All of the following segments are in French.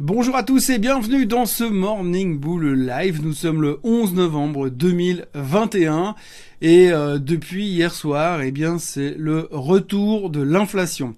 Bonjour à tous et bienvenue dans ce Morning Bull Live. Nous sommes le 11 novembre 2021 et euh, depuis hier soir, eh bien c'est le retour de l'inflation.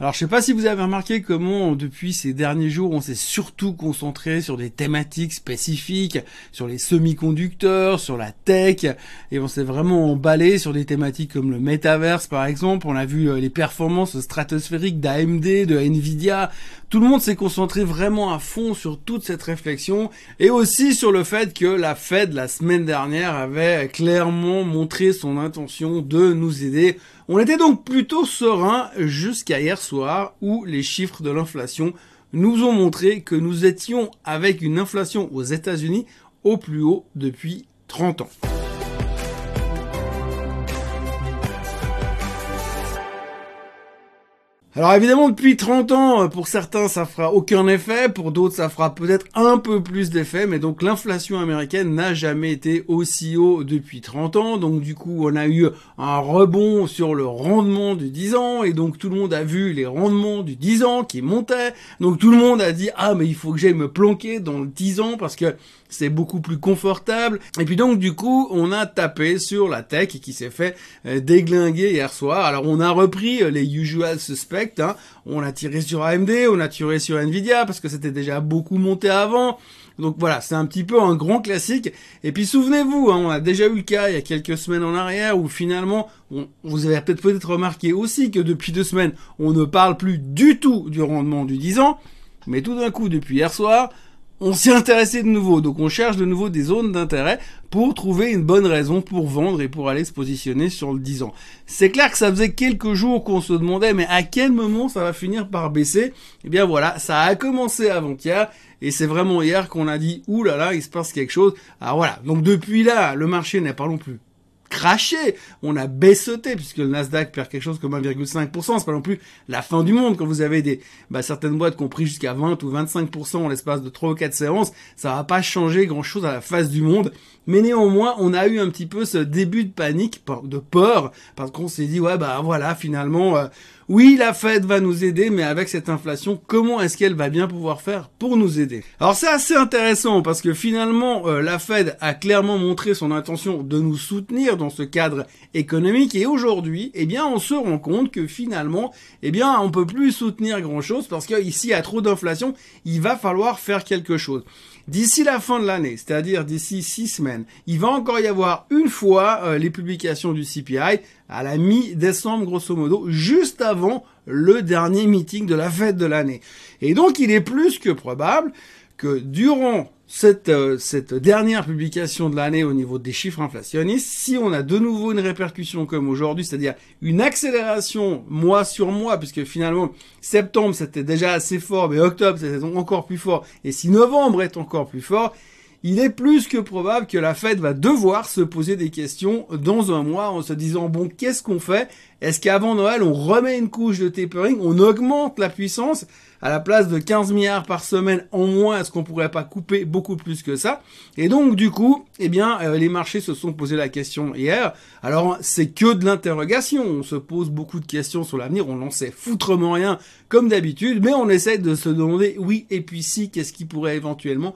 Alors je sais pas si vous avez remarqué comment depuis ces derniers jours on s'est surtout concentré sur des thématiques spécifiques, sur les semi-conducteurs, sur la tech, et on s'est vraiment emballé sur des thématiques comme le metaverse par exemple. On a vu euh, les performances stratosphériques d'AMD, de Nvidia. Tout le monde s'est concentré vraiment à fond sur toute cette réflexion et aussi sur le fait que la Fed la semaine dernière avait clairement montré son intention de nous aider on était donc plutôt serein jusqu'à hier soir où les chiffres de l'inflation nous ont montré que nous étions avec une inflation aux États-Unis au plus haut depuis 30 ans. Alors évidemment, depuis 30 ans, euh, pour certains, ça fera aucun effet, pour d'autres, ça fera peut-être un peu plus d'effet, mais donc l'inflation américaine n'a jamais été aussi haut depuis 30 ans, donc du coup, on a eu un rebond sur le rendement du 10 ans, et donc tout le monde a vu les rendements du 10 ans qui montaient, donc tout le monde a dit, ah mais il faut que j'aille me planquer dans le 10 ans, parce que c'est beaucoup plus confortable. Et puis donc du coup, on a tapé sur la tech qui s'est fait euh, déglinguer hier soir. Alors on a repris euh, les usual suspects. Hein. On a tiré sur AMD, on a tiré sur Nvidia parce que c'était déjà beaucoup monté avant. Donc voilà, c'est un petit peu un grand classique. Et puis souvenez-vous, hein, on a déjà eu le cas il y a quelques semaines en arrière où finalement, vous avez peut-être peut-être remarqué aussi que depuis deux semaines, on ne parle plus du tout du rendement du 10 ans. Mais tout d'un coup, depuis hier soir, on s'y intéressé de nouveau. Donc on cherche de nouveau des zones d'intérêt pour trouver une bonne raison pour vendre et pour aller se positionner sur le 10 ans. C'est clair que ça faisait quelques jours qu'on se demandait mais à quel moment ça va finir par baisser? Eh bien voilà, ça a commencé avant-hier et c'est vraiment hier qu'on a dit ouh là là, il se passe quelque chose. Alors voilà, donc depuis là, le marché n'est pas non plus craché, on a baissoté puisque le Nasdaq perd quelque chose comme 1,5%, c'est pas non plus la fin du monde. Quand vous avez des bah, certaines boîtes qui ont pris jusqu'à 20 ou 25% en l'espace de 3 ou 4 séances, ça va pas changer grand-chose à la face du monde, mais néanmoins, on a eu un petit peu ce début de panique, de peur parce qu'on s'est dit ouais bah voilà, finalement euh, oui, la Fed va nous aider, mais avec cette inflation, comment est-ce qu'elle va bien pouvoir faire pour nous aider? Alors c'est assez intéressant parce que finalement, euh, la Fed a clairement montré son intention de nous soutenir dans ce cadre économique et aujourd'hui, eh bien, on se rend compte que finalement, eh bien, on peut plus soutenir grand-chose parce qu'ici, il y a trop d'inflation, il va falloir faire quelque chose. D'ici la fin de l'année, c'est-à-dire d'ici six semaines, il va encore y avoir une fois euh, les publications du CPI à la mi-décembre grosso modo, juste avant le dernier meeting de la fête de l'année. Et donc il est plus que probable que durant cette, euh, cette dernière publication de l'année au niveau des chiffres inflationnistes, si on a de nouveau une répercussion comme aujourd'hui, c'est-à-dire une accélération mois sur mois, puisque finalement septembre c'était déjà assez fort, mais octobre c'était encore plus fort, et si novembre est encore plus fort, il est plus que probable que la Fed va devoir se poser des questions dans un mois en se disant bon qu'est-ce qu'on fait? Est-ce qu'avant Noël on remet une couche de tapering, on augmente la puissance à la place de 15 milliards par semaine en moins, est-ce qu'on pourrait pas couper beaucoup plus que ça? Et donc du coup, eh bien euh, les marchés se sont posé la question hier. Alors c'est que de l'interrogation, on se pose beaucoup de questions sur l'avenir, on n'en sait foutrement rien comme d'habitude, mais on essaie de se demander oui et puis si qu'est-ce qui pourrait éventuellement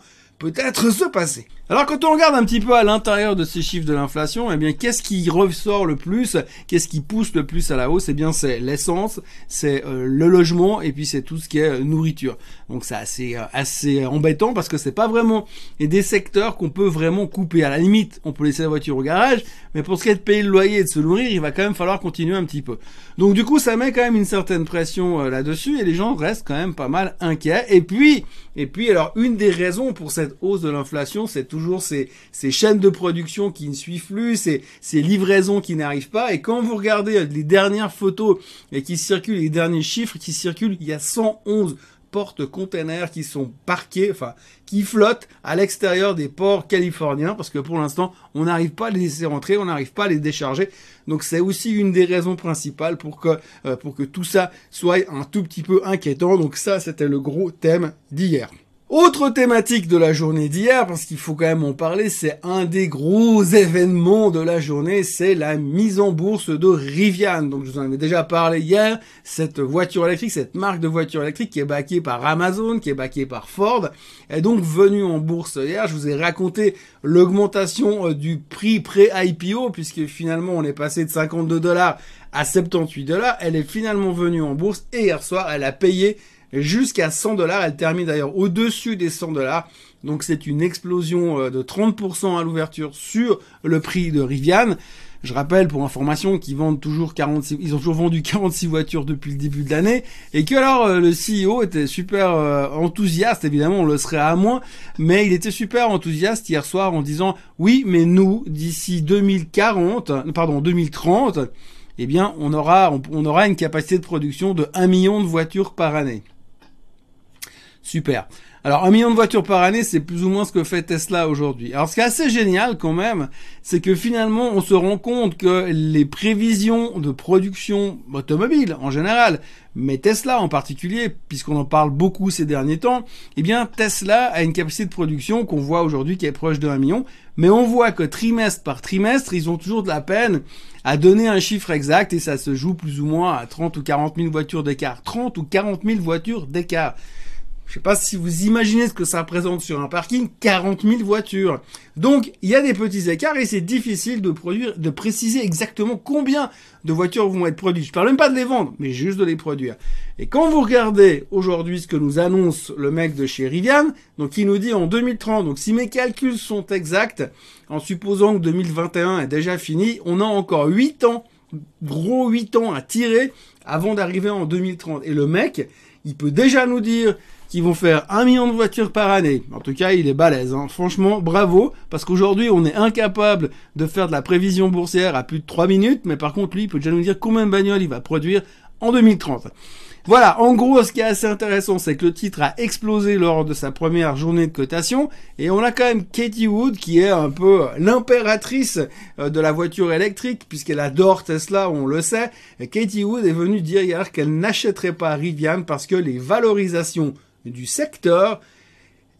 peut-être se passer. Alors quand on regarde un petit peu à l'intérieur de ces chiffres de l'inflation, eh bien qu'est-ce qui ressort le plus Qu'est-ce qui pousse le plus à la hausse? Eh bien c'est l'essence, c'est euh, le logement et puis c'est tout ce qui est euh, nourriture. Donc c'est assez euh, assez embêtant parce que c'est pas vraiment des secteurs qu'on peut vraiment couper. À la limite, on peut laisser la voiture au garage, mais pour ce qui est de payer le loyer et de se nourrir, il va quand même falloir continuer un petit peu. Donc du coup, ça met quand même une certaine pression là-dessus et les gens restent quand même pas mal inquiets. Et puis et puis alors une des raisons pour cette hausse de l'inflation, c'est toujours ces, chaînes de production qui ne suivent plus, ces, ces livraisons qui n'arrivent pas. Et quand vous regardez les dernières photos et qui circulent, les derniers chiffres qui circulent, il y a 111 portes-containers qui sont parqués, enfin, qui flottent à l'extérieur des ports californiens, parce que pour l'instant, on n'arrive pas à les laisser rentrer, on n'arrive pas à les décharger. Donc c'est aussi une des raisons principales pour que, euh, pour que tout ça soit un tout petit peu inquiétant. Donc ça, c'était le gros thème d'hier. Autre thématique de la journée d'hier, parce qu'il faut quand même en parler, c'est un des gros événements de la journée, c'est la mise en bourse de Rivian. Donc je vous en avais déjà parlé hier, cette voiture électrique, cette marque de voiture électrique qui est backée par Amazon, qui est backée par Ford, est donc venue en bourse hier. Je vous ai raconté l'augmentation euh, du prix pré-IPO, puisque finalement on est passé de 52 dollars à 78 dollars. Elle est finalement venue en bourse et hier soir elle a payé jusqu'à 100 dollars. Elle termine d'ailleurs au-dessus des 100 dollars. Donc c'est une explosion euh, de 30% à l'ouverture sur le prix de Rivian. Je rappelle pour information qu'ils vendent toujours 46, ils ont toujours vendu 46 voitures depuis le début de l'année et que alors euh, le CEO était super euh, enthousiaste, évidemment on le serait à moins, mais il était super enthousiaste hier soir en disant oui mais nous d'ici 2040, pardon 2030, eh bien on aura on aura une capacité de production de 1 million de voitures par année. Super. Alors un million de voitures par année, c'est plus ou moins ce que fait Tesla aujourd'hui. Alors ce qui est assez génial quand même, c'est que finalement on se rend compte que les prévisions de production automobile en général, mais Tesla en particulier, puisqu'on en parle beaucoup ces derniers temps, eh bien Tesla a une capacité de production qu'on voit aujourd'hui qui est proche de 1 million, mais on voit que trimestre par trimestre, ils ont toujours de la peine à donner un chiffre exact et ça se joue plus ou moins à 30 ou 40 000 voitures d'écart. 30 ou 40 000 voitures d'écart. Je sais pas si vous imaginez ce que ça représente sur un parking, 40 000 voitures. Donc, il y a des petits écarts et c'est difficile de produire, de préciser exactement combien de voitures vont être produites. Je parle même pas de les vendre, mais juste de les produire. Et quand vous regardez aujourd'hui ce que nous annonce le mec de chez Rivian, donc il nous dit en 2030, donc si mes calculs sont exacts, en supposant que 2021 est déjà fini, on a encore 8 ans, gros 8 ans à tirer avant d'arriver en 2030. Et le mec, il peut déjà nous dire qui vont faire un million de voitures par année. En tout cas, il est balèze. Hein. Franchement, bravo, parce qu'aujourd'hui, on est incapable de faire de la prévision boursière à plus de 3 minutes, mais par contre, lui, il peut déjà nous dire combien de bagnoles il va produire en 2030. Voilà, en gros, ce qui est assez intéressant, c'est que le titre a explosé lors de sa première journée de cotation, et on a quand même Katie Wood, qui est un peu l'impératrice euh, de la voiture électrique, puisqu'elle adore Tesla, on le sait. Katie Wood est venue dire hier qu'elle n'achèterait pas Rivian parce que les valorisations du secteur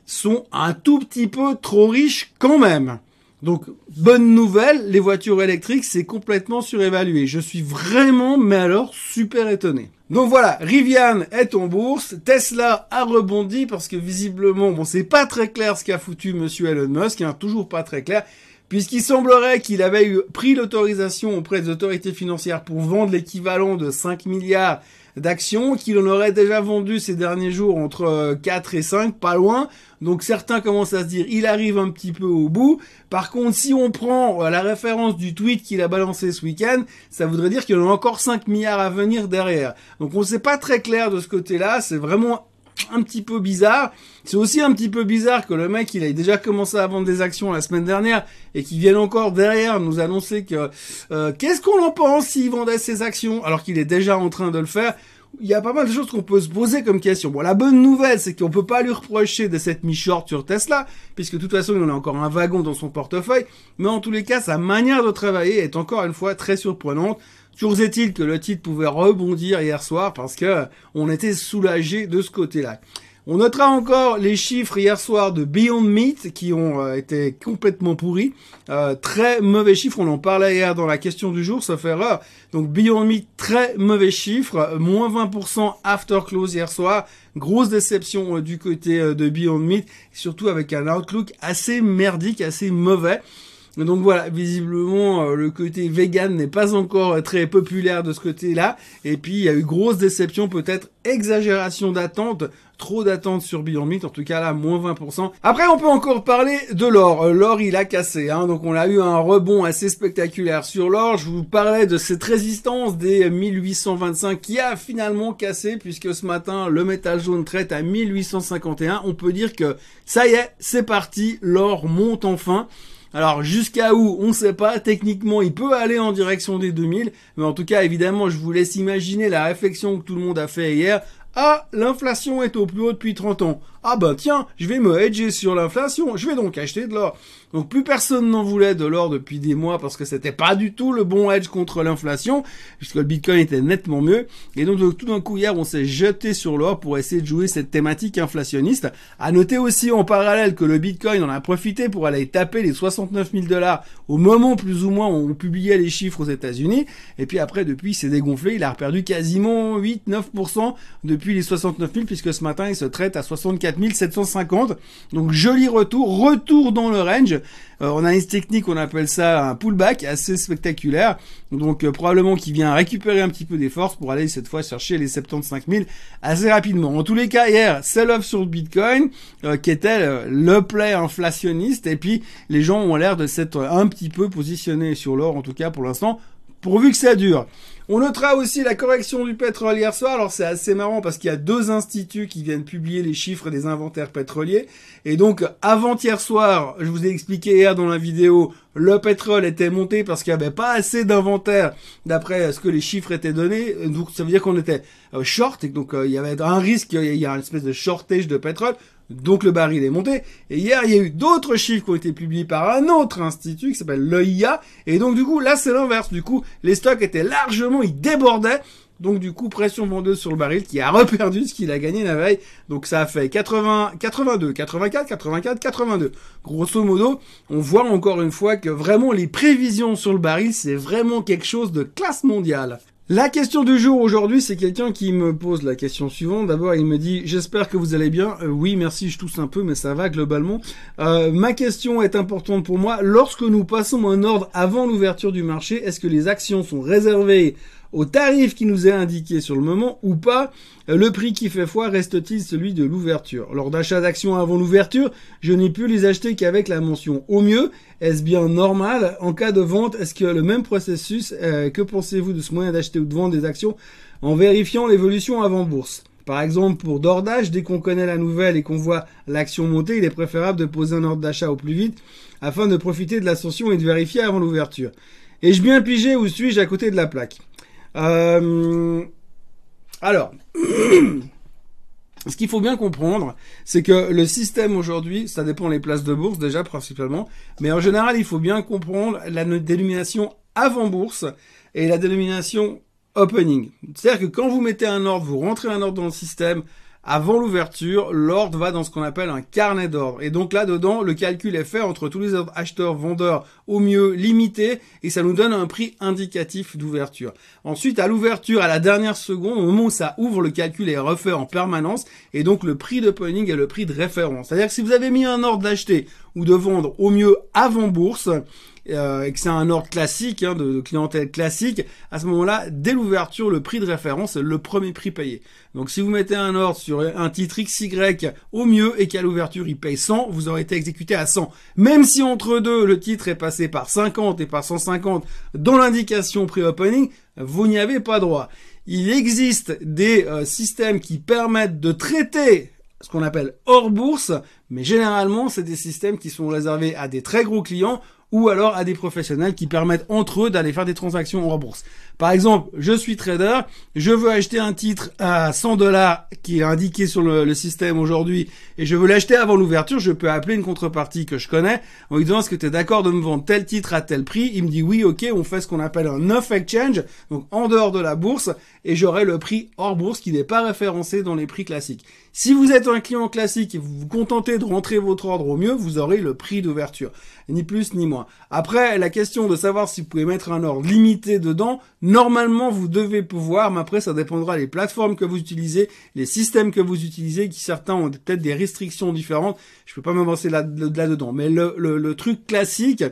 sont un tout petit peu trop riches quand même. Donc, bonne nouvelle, les voitures électriques, c'est complètement surévalué. Je suis vraiment, mais alors, super étonné. Donc voilà, Rivian est en bourse, Tesla a rebondi parce que visiblement, bon, c'est pas très clair ce qu'a foutu monsieur Elon Musk, hein, toujours pas très clair, puisqu'il semblerait qu'il avait eu pris l'autorisation auprès des autorités financières pour vendre l'équivalent de 5 milliards d'actions qu'il en aurait déjà vendu ces derniers jours entre 4 euh, et 5, pas loin. Donc certains commencent à se dire il arrive un petit peu au bout. Par contre, si on prend euh, la référence du tweet qu'il a balancé ce week-end, ça voudrait dire qu'il y en a encore 5 milliards à venir derrière. Donc on ne sait pas très clair de ce côté-là, c'est vraiment un petit peu bizarre. C'est aussi un petit peu bizarre que le mec, il ait déjà commencé à vendre des actions la semaine dernière et qu'il vienne encore derrière nous annoncer que euh, qu'est-ce qu'on en pense s'il vendait ses actions alors qu'il est déjà en train de le faire. Il y a pas mal de choses qu'on peut se poser comme question. Bon, la bonne nouvelle, c'est qu'on peut pas lui reprocher de cette mi-short sur Tesla, puisque de toute façon, il en a encore un wagon dans son portefeuille. Mais en tous les cas, sa manière de travailler est encore une fois très surprenante. Toujours est-il que le titre pouvait rebondir hier soir parce que on était soulagé de ce côté-là. On notera encore les chiffres hier soir de Beyond Meat qui ont euh, été complètement pourris. Euh, très mauvais chiffres, on en parlait hier dans la question du jour, sauf erreur. Donc Beyond Meat, très mauvais chiffres, moins 20% after close hier soir. Grosse déception euh, du côté de Beyond Meat, surtout avec un outlook assez merdique, assez mauvais. Donc voilà, visiblement euh, le côté vegan n'est pas encore euh, très populaire de ce côté-là. Et puis il y a eu grosse déception, peut-être exagération d'attente, trop d'attente sur Beyond Meat, en tout cas là, moins 20%. Après on peut encore parler de l'or. Euh, l'or il a cassé, hein, donc on a eu un rebond assez spectaculaire sur l'or. Je vous parlais de cette résistance des 1825 qui a finalement cassé, puisque ce matin le métal jaune traite à 1851. On peut dire que ça y est, c'est parti, l'or monte enfin. Alors jusqu'à où, on ne sait pas. Techniquement, il peut aller en direction des 2000. Mais en tout cas, évidemment, je vous laisse imaginer la réflexion que tout le monde a fait hier. Ah, l'inflation est au plus haut depuis 30 ans. Ah bah tiens, je vais me hedger sur l'inflation, je vais donc acheter de l'or. Donc plus personne n'en voulait de l'or depuis des mois parce que c'était pas du tout le bon hedge contre l'inflation, puisque le Bitcoin était nettement mieux. Et donc tout d'un coup hier, on s'est jeté sur l'or pour essayer de jouer cette thématique inflationniste. À noter aussi en parallèle que le Bitcoin en a profité pour aller taper les 69 000 dollars au moment plus ou moins où on publiait les chiffres aux États-Unis. Et puis après, depuis, il s'est dégonflé, il a perdu quasiment 8-9% depuis les 69 000, puisque ce matin, il se traite à 64 750. Donc joli retour, retour dans le range. Euh, on a une technique, on appelle ça un pullback, assez spectaculaire. Donc euh, probablement qu'il vient récupérer un petit peu des forces pour aller cette fois chercher les 75 000 assez rapidement. En tous les cas, hier, sell-off sur Bitcoin, euh, qui était le play inflationniste. Et puis les gens ont l'air de s'être un petit peu positionnés sur l'or, en tout cas pour l'instant, pourvu que ça dure. On notera aussi la correction du pétrole hier soir. Alors c'est assez marrant parce qu'il y a deux instituts qui viennent publier les chiffres des inventaires pétroliers. Et donc avant-hier soir, je vous ai expliqué hier dans la vidéo, le pétrole était monté parce qu'il n'y avait pas assez d'inventaire d'après ce que les chiffres étaient donnés. Donc ça veut dire qu'on était euh, short et donc euh, il y avait un risque, il y a une espèce de shortage de pétrole. Donc le baril est monté. Et hier, il y a eu d'autres chiffres qui ont été publiés par un autre institut qui s'appelle l'OIA. Et donc du coup, là, c'est l'inverse. Du coup, les stocks étaient largement, ils débordaient. Donc du coup, pression vendeuse sur le baril qui a reperdu ce qu'il a gagné la veille. Donc ça a fait 80, 82, 84, 84, 82. Grosso modo, on voit encore une fois que vraiment les prévisions sur le baril, c'est vraiment quelque chose de classe mondiale. La question du jour aujourd'hui, c'est quelqu'un qui me pose la question suivante. D'abord, il me dit j'espère que vous allez bien. Euh, oui, merci, je tousse un peu, mais ça va globalement. Euh, ma question est importante pour moi. Lorsque nous passons un ordre avant l'ouverture du marché, est-ce que les actions sont réservées au tarif qui nous est indiqué sur le moment ou pas, le prix qui fait foi reste-t-il celui de l'ouverture? Lors d'achat d'actions avant l'ouverture, je n'ai pu les acheter qu'avec la mention au mieux. Est-ce bien normal? En cas de vente, est-ce que le même processus euh, Que pensez-vous de ce moyen d'acheter ou de vendre des actions en vérifiant l'évolution avant bourse? Par exemple, pour d'ordage, dès qu'on connaît la nouvelle et qu'on voit l'action monter, il est préférable de poser un ordre d'achat au plus vite afin de profiter de l'ascension et de vérifier avant l'ouverture. Ai-je bien pigé ou suis-je à côté de la plaque? Euh, alors, ce qu'il faut bien comprendre, c'est que le système aujourd'hui, ça dépend des places de bourse déjà principalement, mais en général, il faut bien comprendre la dénomination avant bourse et la dénomination opening. C'est-à-dire que quand vous mettez un ordre, vous rentrez un ordre dans le système, avant l'ouverture, l'ordre va dans ce qu'on appelle un carnet d'ordre. Et donc là-dedans, le calcul est fait entre tous les ordres acheteurs, vendeurs, au mieux limités, et ça nous donne un prix indicatif d'ouverture. Ensuite, à l'ouverture, à la dernière seconde, au moment où ça ouvre, le calcul est refait en permanence, et donc le prix de punning est le prix de référence. C'est-à-dire que si vous avez mis un ordre d'acheter ou de vendre au mieux avant bourse, euh, et que c'est un ordre classique, hein, de, clientèle classique, à ce moment-là, dès l'ouverture, le prix de référence le premier prix payé. Donc si vous mettez un ordre sur un titre XY au mieux et qu'à l'ouverture il paye 100, vous aurez été exécuté à 100. Même si entre deux, le titre est passé par 50 et par 150 dans l'indication pré-opening, vous n'y avez pas droit. Il existe des euh, systèmes qui permettent de traiter ce qu'on appelle hors bourse, mais généralement c'est des systèmes qui sont réservés à des très gros clients ou alors à des professionnels qui permettent entre eux d'aller faire des transactions en bourse. Par exemple, je suis trader, je veux acheter un titre à 100 dollars qui est indiqué sur le, système aujourd'hui et je veux l'acheter avant l'ouverture, je peux appeler une contrepartie que je connais en lui disant est-ce que tu es d'accord de me vendre tel titre à tel prix? Il me dit oui, ok, on fait ce qu'on appelle un off exchange, donc en dehors de la bourse et j'aurai le prix hors bourse qui n'est pas référencé dans les prix classiques. Si vous êtes un client classique et vous vous contentez de rentrer votre ordre au mieux, vous aurez le prix d'ouverture. Ni plus ni moins. Après, la question de savoir si vous pouvez mettre un ordre limité dedans, normalement vous devez pouvoir, mais après ça dépendra des plateformes que vous utilisez, les systèmes que vous utilisez, qui certains ont peut-être des restrictions différentes. Je peux pas m'avancer là-dedans. mais le, truc classique,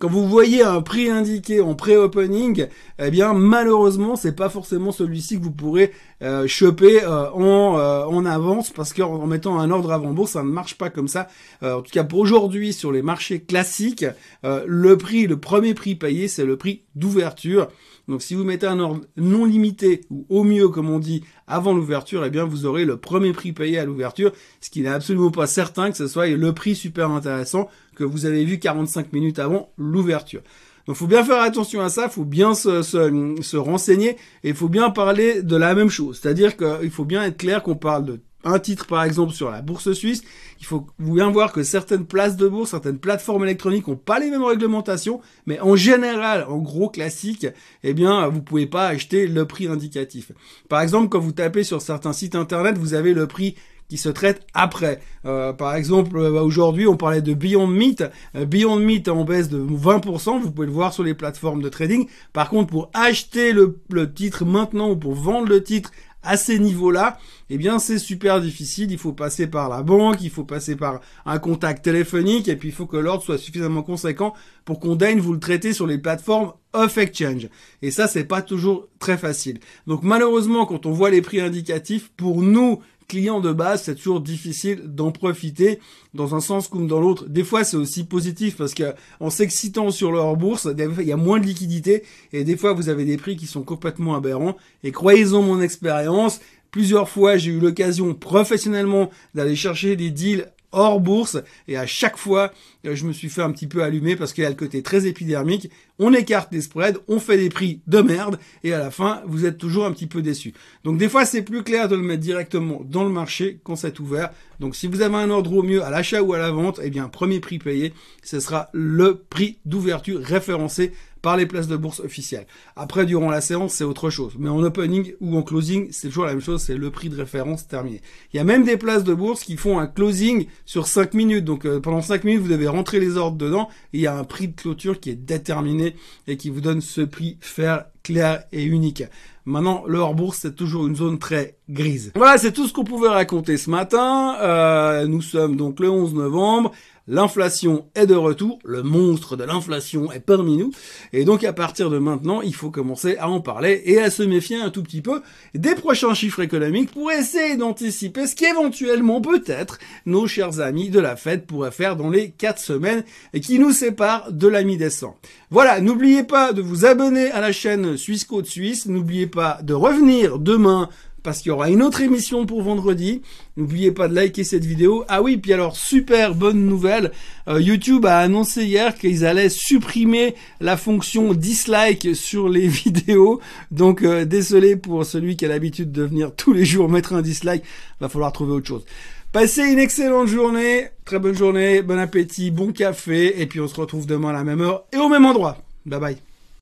quand vous voyez un prix indiqué en pré-opening, eh bien malheureusement c'est pas forcément celui-ci que vous pourrez euh, choper euh, en, euh, en avance parce qu'en mettant un ordre avant bourse ça ne marche pas comme ça. Euh, en tout cas pour aujourd'hui sur les marchés classiques, le prix, le premier prix payé c'est le prix d'ouverture. Donc si vous mettez un ordre non limité ou au mieux comme on dit avant l'ouverture, eh bien vous aurez le premier prix payé à l'ouverture, ce qui n'est absolument pas certain que ce soit le prix super intéressant que vous avez vu 45 minutes avant l'ouverture. Donc faut bien faire attention à ça, faut bien se, se, se renseigner et il faut bien parler de la même chose. C'est-à-dire qu'il faut bien être clair qu'on parle de un titre par exemple sur la bourse suisse, il faut bien voir que certaines places de bourse, certaines plateformes électroniques ont pas les mêmes réglementations, mais en général, en gros classique, eh bien, vous pouvez pas acheter le prix indicatif. Par exemple, quand vous tapez sur certains sites internet, vous avez le prix qui se traite après. Euh, par exemple, euh, bah, aujourd'hui, on parlait de Beyond Meat. Euh, Beyond Meat en baisse de 20%, vous pouvez le voir sur les plateformes de trading. Par contre, pour acheter le titre maintenant ou pour vendre le titre à ces niveaux-là, eh bien c'est super difficile. Il faut passer par la banque, il faut passer par un contact téléphonique, et puis il faut que l'ordre soit suffisamment conséquent pour qu'on daigne vous le traiter sur les plateformes off exchange. Et ça, c'est pas toujours très facile. Donc malheureusement, quand on voit les prix indicatifs, pour nous clients de base, c'est toujours difficile d'en profiter dans un sens comme dans l'autre. Des fois, c'est aussi positif parce que en s'excitant sur leur bourse, il y a moins de liquidité et des fois, vous avez des prix qui sont complètement aberrants. Et croyez-en mon expérience, Plusieurs fois, j'ai eu l'occasion professionnellement d'aller chercher des deals hors bourse et à chaque fois je me suis fait un petit peu allumer parce qu'il y a le côté très épidermique on écarte les spreads on fait des prix de merde et à la fin vous êtes toujours un petit peu déçu donc des fois c'est plus clair de le mettre directement dans le marché quand c'est ouvert donc si vous avez un ordre au mieux à l'achat ou à la vente eh bien premier prix payé ce sera le prix d'ouverture référencé par les places de bourse officielles. Après, durant la séance, c'est autre chose. Mais en opening ou en closing, c'est toujours la même chose, c'est le prix de référence terminé. Il y a même des places de bourse qui font un closing sur 5 minutes. Donc euh, pendant 5 minutes, vous devez rentrer les ordres dedans. Et il y a un prix de clôture qui est déterminé et qui vous donne ce prix faire clair et unique. Maintenant, le hors-bourse, c'est toujours une zone très grise. Voilà, c'est tout ce qu'on pouvait raconter ce matin. Euh, nous sommes donc le 11 novembre. L'inflation est de retour, le monstre de l'inflation est parmi nous, et donc à partir de maintenant, il faut commencer à en parler et à se méfier un tout petit peu des prochains chiffres économiques pour essayer d'anticiper ce qu'éventuellement peut-être nos chers amis de la Fed pourraient faire dans les quatre semaines et qui nous séparent de la mi-décembre. Voilà, n'oubliez pas de vous abonner à la chaîne Suisse Côte Suisse, n'oubliez pas de revenir demain parce qu'il y aura une autre émission pour vendredi. N'oubliez pas de liker cette vidéo. Ah oui, puis alors super bonne nouvelle, euh, YouTube a annoncé hier qu'ils allaient supprimer la fonction dislike sur les vidéos. Donc euh, désolé pour celui qui a l'habitude de venir tous les jours mettre un dislike, va falloir trouver autre chose. Passez une excellente journée, très bonne journée, bon appétit, bon café, et puis on se retrouve demain à la même heure et au même endroit. Bye bye.